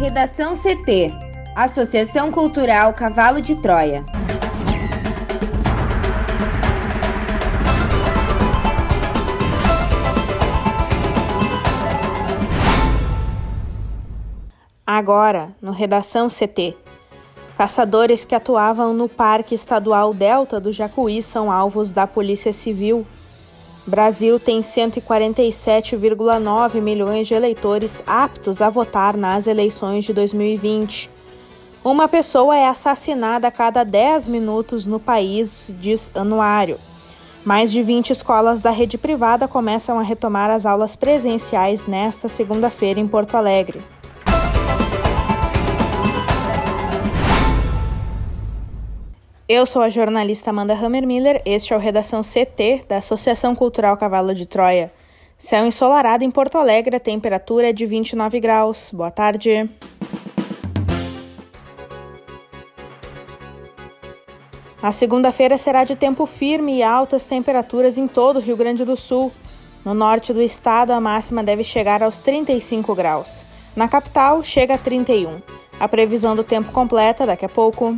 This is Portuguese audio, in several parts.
Redação CT Associação Cultural Cavalo de Troia. Agora, no Redação CT. Caçadores que atuavam no Parque Estadual Delta do Jacuí são alvos da Polícia Civil. Brasil tem 147,9 milhões de eleitores aptos a votar nas eleições de 2020. Uma pessoa é assassinada a cada 10 minutos no país, diz anuário. Mais de 20 escolas da rede privada começam a retomar as aulas presenciais nesta segunda-feira em Porto Alegre. Eu sou a jornalista Amanda Hammermiller, este é o Redação CT da Associação Cultural Cavalo de Troia. Céu ensolarado em Porto Alegre, a temperatura é de 29 graus. Boa tarde. A segunda-feira será de tempo firme e altas temperaturas em todo o Rio Grande do Sul. No norte do estado, a máxima deve chegar aos 35 graus. Na capital, chega a 31. A previsão do tempo completa daqui a pouco.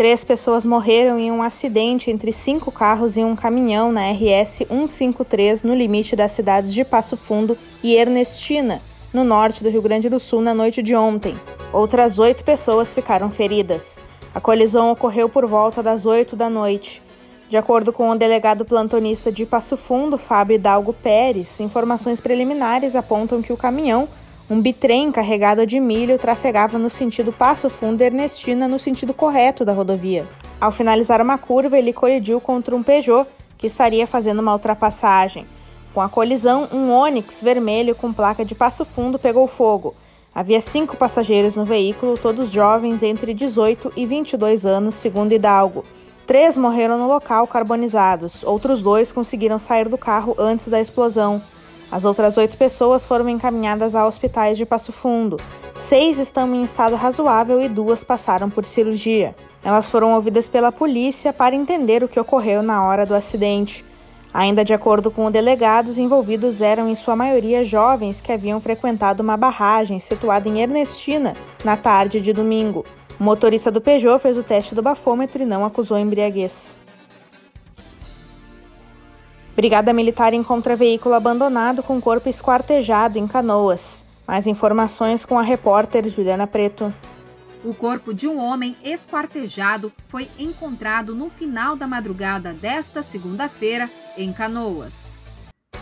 Três pessoas morreram em um acidente entre cinco carros e um caminhão na RS 153, no limite das cidades de Passo Fundo e Ernestina, no norte do Rio Grande do Sul, na noite de ontem. Outras oito pessoas ficaram feridas. A colisão ocorreu por volta das oito da noite. De acordo com o delegado plantonista de Passo Fundo, Fábio Hidalgo Pérez, informações preliminares apontam que o caminhão um bitrem carregado de milho trafegava no sentido Passo Fundo Ernestina no sentido correto da rodovia. Ao finalizar uma curva, ele colidiu contra um Peugeot que estaria fazendo uma ultrapassagem. Com a colisão, um Onix vermelho com placa de Passo Fundo pegou fogo. Havia cinco passageiros no veículo, todos jovens entre 18 e 22 anos, segundo Hidalgo. Três morreram no local carbonizados, outros dois conseguiram sair do carro antes da explosão. As outras oito pessoas foram encaminhadas a hospitais de Passo Fundo. Seis estão em estado razoável e duas passaram por cirurgia. Elas foram ouvidas pela polícia para entender o que ocorreu na hora do acidente. Ainda de acordo com o delegado, os envolvidos eram em sua maioria jovens que haviam frequentado uma barragem situada em Ernestina na tarde de domingo. O motorista do Peugeot fez o teste do bafômetro e não acusou embriaguez. Brigada Militar encontra veículo abandonado com corpo esquartejado em Canoas. Mais informações com a repórter Juliana Preto. O corpo de um homem esquartejado foi encontrado no final da madrugada desta segunda-feira em Canoas.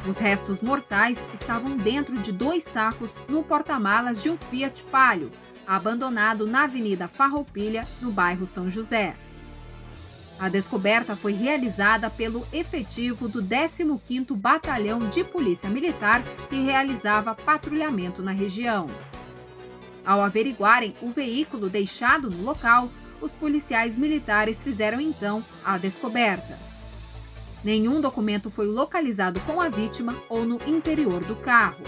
Os restos mortais estavam dentro de dois sacos no porta-malas de um Fiat Palio, abandonado na Avenida Farroupilha, no bairro São José. A descoberta foi realizada pelo efetivo do 15º Batalhão de Polícia Militar que realizava patrulhamento na região. Ao averiguarem o veículo deixado no local, os policiais militares fizeram então a descoberta. Nenhum documento foi localizado com a vítima ou no interior do carro.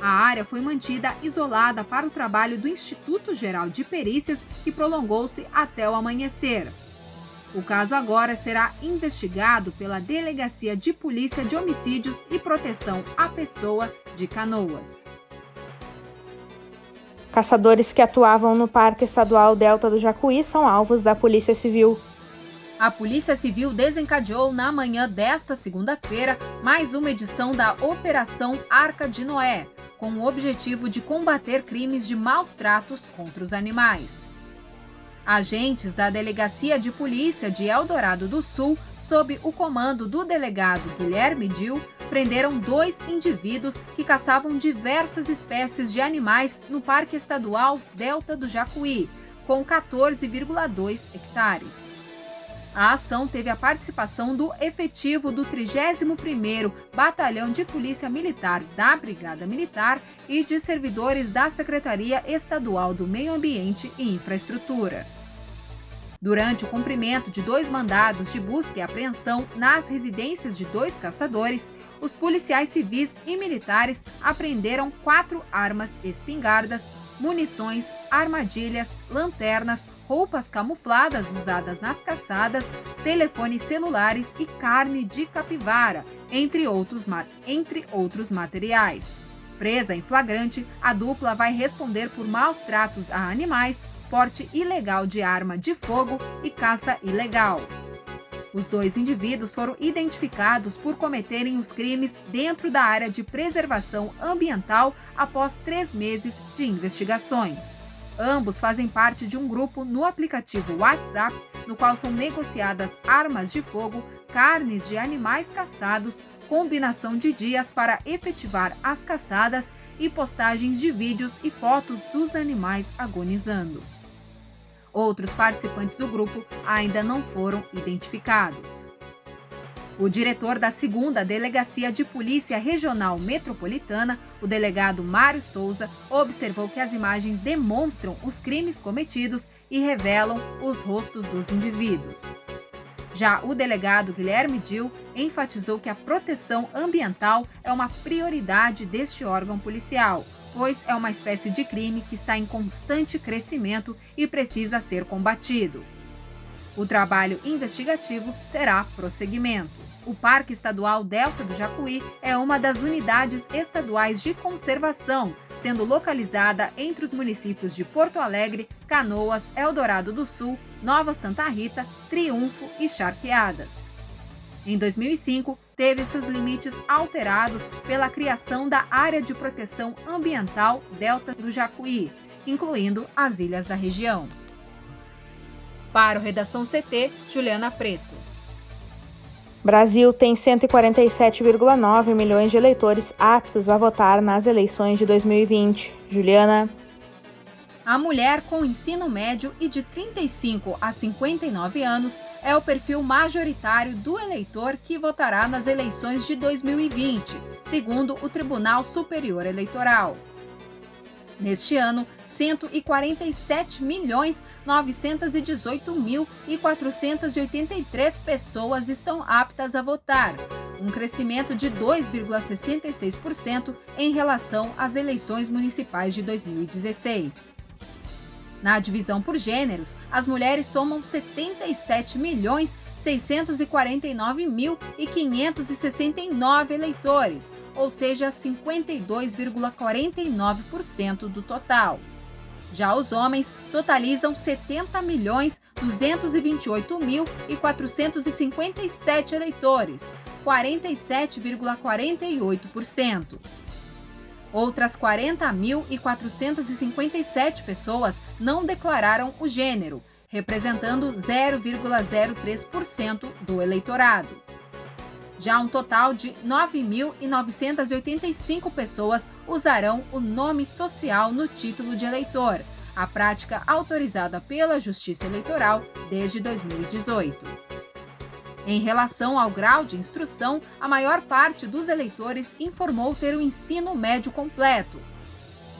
A área foi mantida isolada para o trabalho do Instituto Geral de Perícias, que prolongou-se até o amanhecer. O caso agora será investigado pela Delegacia de Polícia de Homicídios e Proteção à Pessoa de Canoas. Caçadores que atuavam no Parque Estadual Delta do Jacuí são alvos da Polícia Civil. A Polícia Civil desencadeou na manhã desta segunda-feira mais uma edição da Operação Arca de Noé, com o objetivo de combater crimes de maus tratos contra os animais. Agentes da Delegacia de Polícia de Eldorado do Sul, sob o comando do delegado Guilherme Dil, prenderam dois indivíduos que caçavam diversas espécies de animais no Parque Estadual Delta do Jacuí, com 14,2 hectares. A ação teve a participação do efetivo do 31º Batalhão de Polícia Militar da Brigada Militar e de servidores da Secretaria Estadual do Meio Ambiente e Infraestrutura. Durante o cumprimento de dois mandados de busca e apreensão nas residências de dois caçadores, os policiais civis e militares apreenderam quatro armas espingardas, munições, armadilhas, lanternas, roupas camufladas usadas nas caçadas, telefones celulares e carne de capivara, entre outros, entre outros materiais. Presa em flagrante, a dupla vai responder por maus tratos a animais, porte ilegal de arma de fogo e caça ilegal. Os dois indivíduos foram identificados por cometerem os crimes dentro da área de preservação ambiental após três meses de investigações. Ambos fazem parte de um grupo no aplicativo WhatsApp, no qual são negociadas armas de fogo, carnes de animais caçados, combinação de dias para efetivar as caçadas e postagens de vídeos e fotos dos animais agonizando. Outros participantes do grupo ainda não foram identificados. O diretor da segunda Delegacia de Polícia Regional Metropolitana, o delegado Mário Souza, observou que as imagens demonstram os crimes cometidos e revelam os rostos dos indivíduos. Já o delegado Guilherme Dil enfatizou que a proteção ambiental é uma prioridade deste órgão policial, pois é uma espécie de crime que está em constante crescimento e precisa ser combatido. O trabalho investigativo terá prosseguimento. O Parque Estadual Delta do Jacuí é uma das unidades estaduais de conservação, sendo localizada entre os municípios de Porto Alegre, Canoas, Eldorado do Sul, Nova Santa Rita, Triunfo e Charqueadas. Em 2005, teve seus limites alterados pela criação da Área de Proteção Ambiental Delta do Jacuí, incluindo as ilhas da região. Para o Redação CT, Juliana Preto. Brasil tem 147,9 milhões de eleitores aptos a votar nas eleições de 2020. Juliana. A mulher com ensino médio e de 35 a 59 anos é o perfil majoritário do eleitor que votará nas eleições de 2020, segundo o Tribunal Superior Eleitoral. Neste ano, 147 milhões 918 mil e 483 pessoas estão aptas a votar, um crescimento de 2,66% em relação às eleições municipais de 2016. Na divisão por gêneros, as mulheres somam 77 milhões 649 mil e 569 eleitores, ou seja, 52,49% do total. Já os homens totalizam 70 milhões 228 mil e 457 eleitores, 47,48%. Outras 40.457 pessoas não declararam o gênero, representando 0,03% do eleitorado. Já um total de 9.985 pessoas usarão o nome social no título de eleitor, a prática autorizada pela Justiça Eleitoral desde 2018. Em relação ao grau de instrução, a maior parte dos eleitores informou ter o ensino médio completo.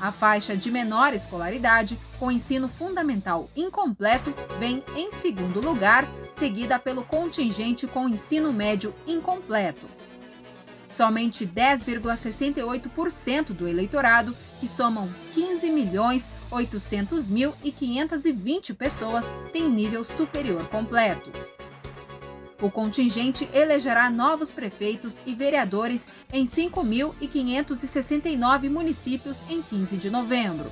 A faixa de menor escolaridade, com ensino fundamental incompleto, vem em segundo lugar, seguida pelo contingente com ensino médio incompleto. Somente 10,68% do eleitorado, que somam 15 milhões 800 mil e 520 pessoas, tem nível superior completo. O contingente elegerá novos prefeitos e vereadores em 5.569 municípios em 15 de novembro.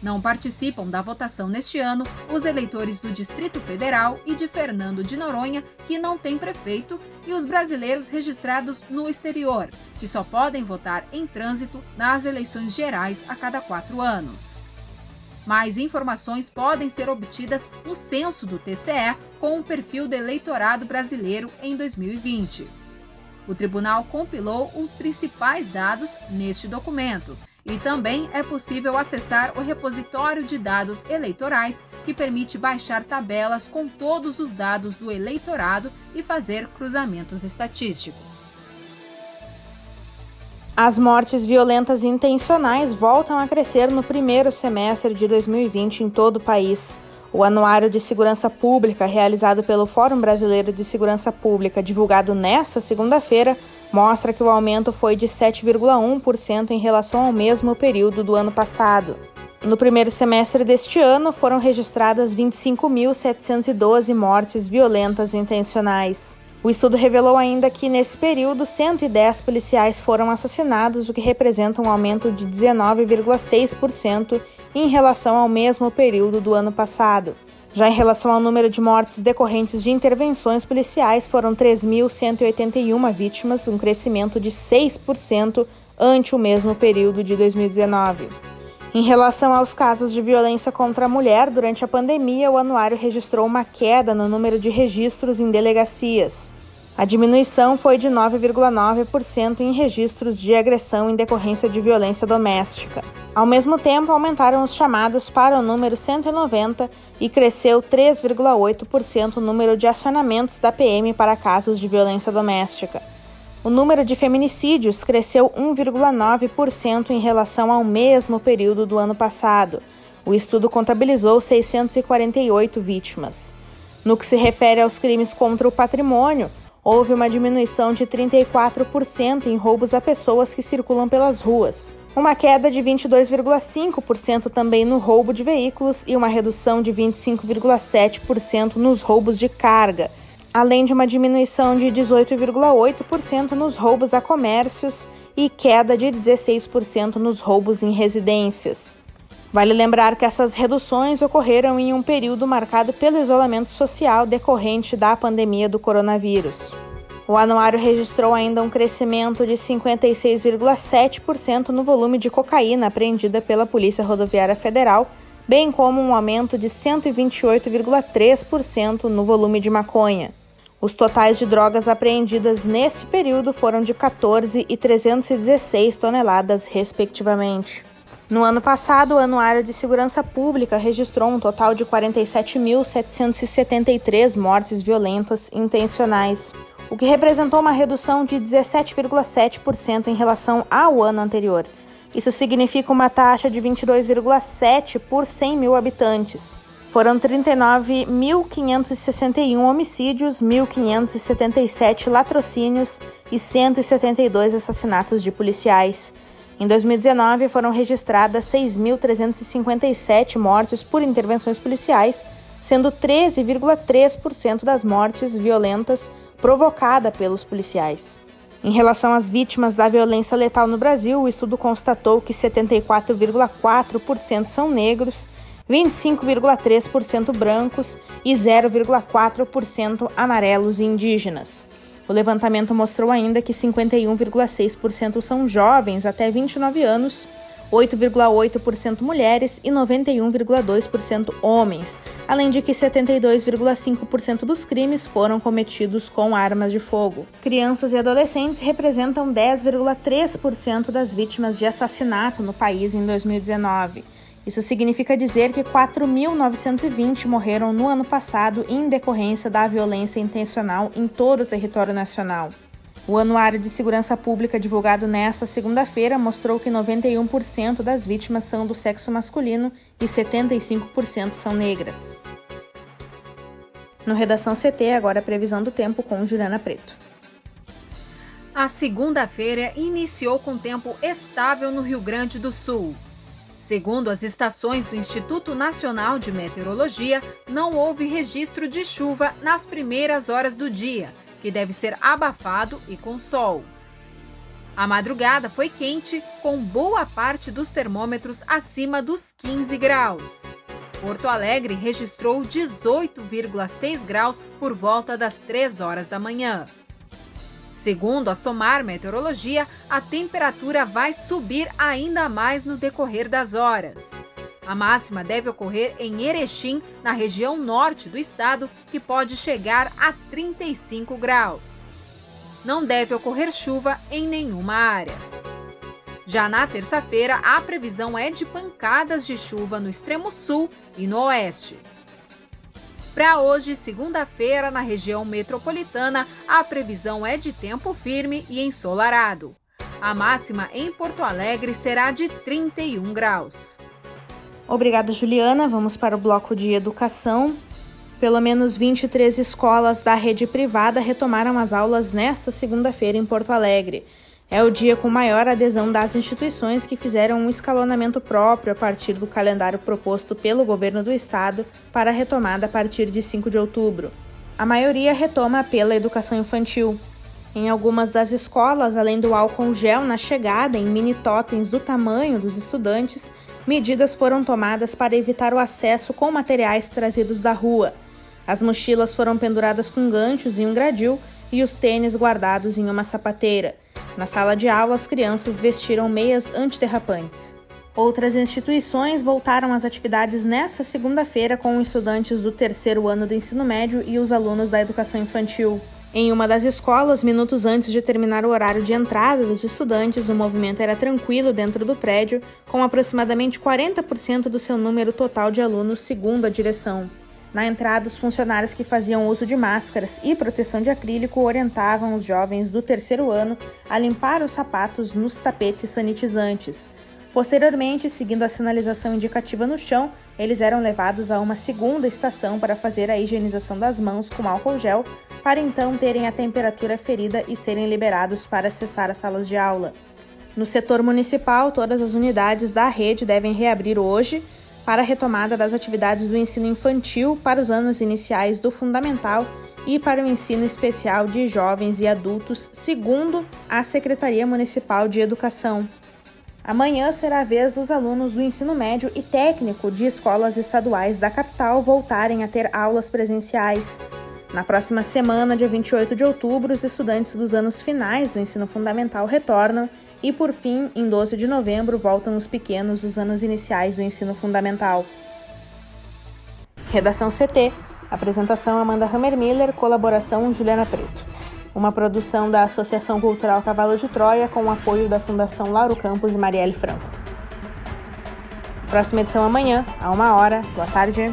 Não participam da votação neste ano os eleitores do Distrito Federal e de Fernando de Noronha, que não tem prefeito, e os brasileiros registrados no exterior, que só podem votar em trânsito nas eleições gerais a cada quatro anos. Mais informações podem ser obtidas no censo do TCE com o perfil do eleitorado brasileiro em 2020. O tribunal compilou os principais dados neste documento e também é possível acessar o repositório de dados eleitorais, que permite baixar tabelas com todos os dados do eleitorado e fazer cruzamentos estatísticos. As mortes violentas intencionais voltam a crescer no primeiro semestre de 2020 em todo o país. O Anuário de Segurança Pública, realizado pelo Fórum Brasileiro de Segurança Pública, divulgado nesta segunda-feira, mostra que o aumento foi de 7,1% em relação ao mesmo período do ano passado. No primeiro semestre deste ano, foram registradas 25.712 mortes violentas intencionais. O estudo revelou ainda que, nesse período, 110 policiais foram assassinados, o que representa um aumento de 19,6% em relação ao mesmo período do ano passado. Já em relação ao número de mortes decorrentes de intervenções policiais, foram 3.181 vítimas, um crescimento de 6% ante o mesmo período de 2019. Em relação aos casos de violência contra a mulher, durante a pandemia, o anuário registrou uma queda no número de registros em delegacias. A diminuição foi de 9,9% em registros de agressão em decorrência de violência doméstica. Ao mesmo tempo, aumentaram os chamados para o número 190 e cresceu 3,8% o número de acionamentos da PM para casos de violência doméstica. O número de feminicídios cresceu 1,9% em relação ao mesmo período do ano passado. O estudo contabilizou 648 vítimas. No que se refere aos crimes contra o patrimônio, houve uma diminuição de 34% em roubos a pessoas que circulam pelas ruas, uma queda de 22,5% também no roubo de veículos e uma redução de 25,7% nos roubos de carga além de uma diminuição de 18,8% nos roubos a comércios e queda de 16% nos roubos em residências. Vale lembrar que essas reduções ocorreram em um período marcado pelo isolamento social decorrente da pandemia do coronavírus. O anuário registrou ainda um crescimento de 56,7% no volume de cocaína apreendida pela Polícia Rodoviária Federal, bem como um aumento de 128,3% no volume de maconha. Os totais de drogas apreendidas nesse período foram de 14 e 316 toneladas, respectivamente. No ano passado, o Anuário de Segurança Pública registrou um total de 47.773 mortes violentas intencionais, o que representou uma redução de 17,7% em relação ao ano anterior. Isso significa uma taxa de 22,7 por 100 mil habitantes. Foram 39.561 homicídios, 1.577 latrocínios e 172 assassinatos de policiais. Em 2019, foram registradas 6.357 mortes por intervenções policiais, sendo 13,3% das mortes violentas provocadas pelos policiais. Em relação às vítimas da violência letal no Brasil, o estudo constatou que 74,4% são negros 25,3% brancos e 0,4% amarelos e indígenas. O levantamento mostrou ainda que 51,6% são jovens até 29 anos, 8,8% mulheres e 91,2% homens, além de que 72,5% dos crimes foram cometidos com armas de fogo. Crianças e adolescentes representam 10,3% das vítimas de assassinato no país em 2019. Isso significa dizer que 4.920 morreram no ano passado em decorrência da violência intencional em todo o território nacional. O Anuário de Segurança Pública divulgado nesta segunda-feira mostrou que 91% das vítimas são do sexo masculino e 75% são negras. No Redação CT, agora a previsão do tempo com Juliana Preto. A segunda-feira iniciou com tempo estável no Rio Grande do Sul. Segundo as estações do Instituto Nacional de Meteorologia, não houve registro de chuva nas primeiras horas do dia, que deve ser abafado e com sol. A madrugada foi quente, com boa parte dos termômetros acima dos 15 graus. Porto Alegre registrou 18,6 graus por volta das 3 horas da manhã. Segundo a SOMAR Meteorologia, a temperatura vai subir ainda mais no decorrer das horas. A máxima deve ocorrer em Erechim, na região norte do estado, que pode chegar a 35 graus. Não deve ocorrer chuva em nenhuma área. Já na terça-feira, a previsão é de pancadas de chuva no extremo sul e no oeste. Para hoje, segunda-feira, na região metropolitana, a previsão é de tempo firme e ensolarado. A máxima em Porto Alegre será de 31 graus. Obrigada, Juliana. Vamos para o bloco de educação. Pelo menos 23 escolas da rede privada retomaram as aulas nesta segunda-feira em Porto Alegre. É o dia com maior adesão das instituições que fizeram um escalonamento próprio a partir do calendário proposto pelo governo do estado para a retomada a partir de 5 de outubro. A maioria retoma pela educação infantil. Em algumas das escolas, além do álcool gel na chegada em mini totens do tamanho dos estudantes, medidas foram tomadas para evitar o acesso com materiais trazidos da rua. As mochilas foram penduradas com ganchos em um gradil e os tênis guardados em uma sapateira. Na sala de aula, as crianças vestiram meias antiderrapantes. Outras instituições voltaram às atividades nesta segunda-feira com estudantes do terceiro ano do ensino médio e os alunos da educação infantil. Em uma das escolas, minutos antes de terminar o horário de entrada dos estudantes, o movimento era tranquilo dentro do prédio, com aproximadamente 40% do seu número total de alunos, segundo a direção. Na entrada, os funcionários que faziam uso de máscaras e proteção de acrílico orientavam os jovens do terceiro ano a limpar os sapatos nos tapetes sanitizantes. Posteriormente, seguindo a sinalização indicativa no chão, eles eram levados a uma segunda estação para fazer a higienização das mãos com álcool gel, para então terem a temperatura ferida e serem liberados para acessar as salas de aula. No setor municipal, todas as unidades da rede devem reabrir hoje para a retomada das atividades do ensino infantil para os anos iniciais do fundamental e para o ensino especial de jovens e adultos, segundo a Secretaria Municipal de Educação. Amanhã será a vez dos alunos do ensino médio e técnico de escolas estaduais da capital voltarem a ter aulas presenciais. Na próxima semana, dia 28 de outubro, os estudantes dos anos finais do ensino fundamental retornam e, por fim, em 12 de novembro, voltam os pequenos dos anos iniciais do ensino fundamental. Redação CT. Apresentação Amanda Hammermiller, colaboração Juliana Preto uma produção da Associação Cultural Cavalo de Troia com o apoio da Fundação Lauro Campos e Marielle Franco. Próxima edição amanhã, a uma hora. Boa tarde.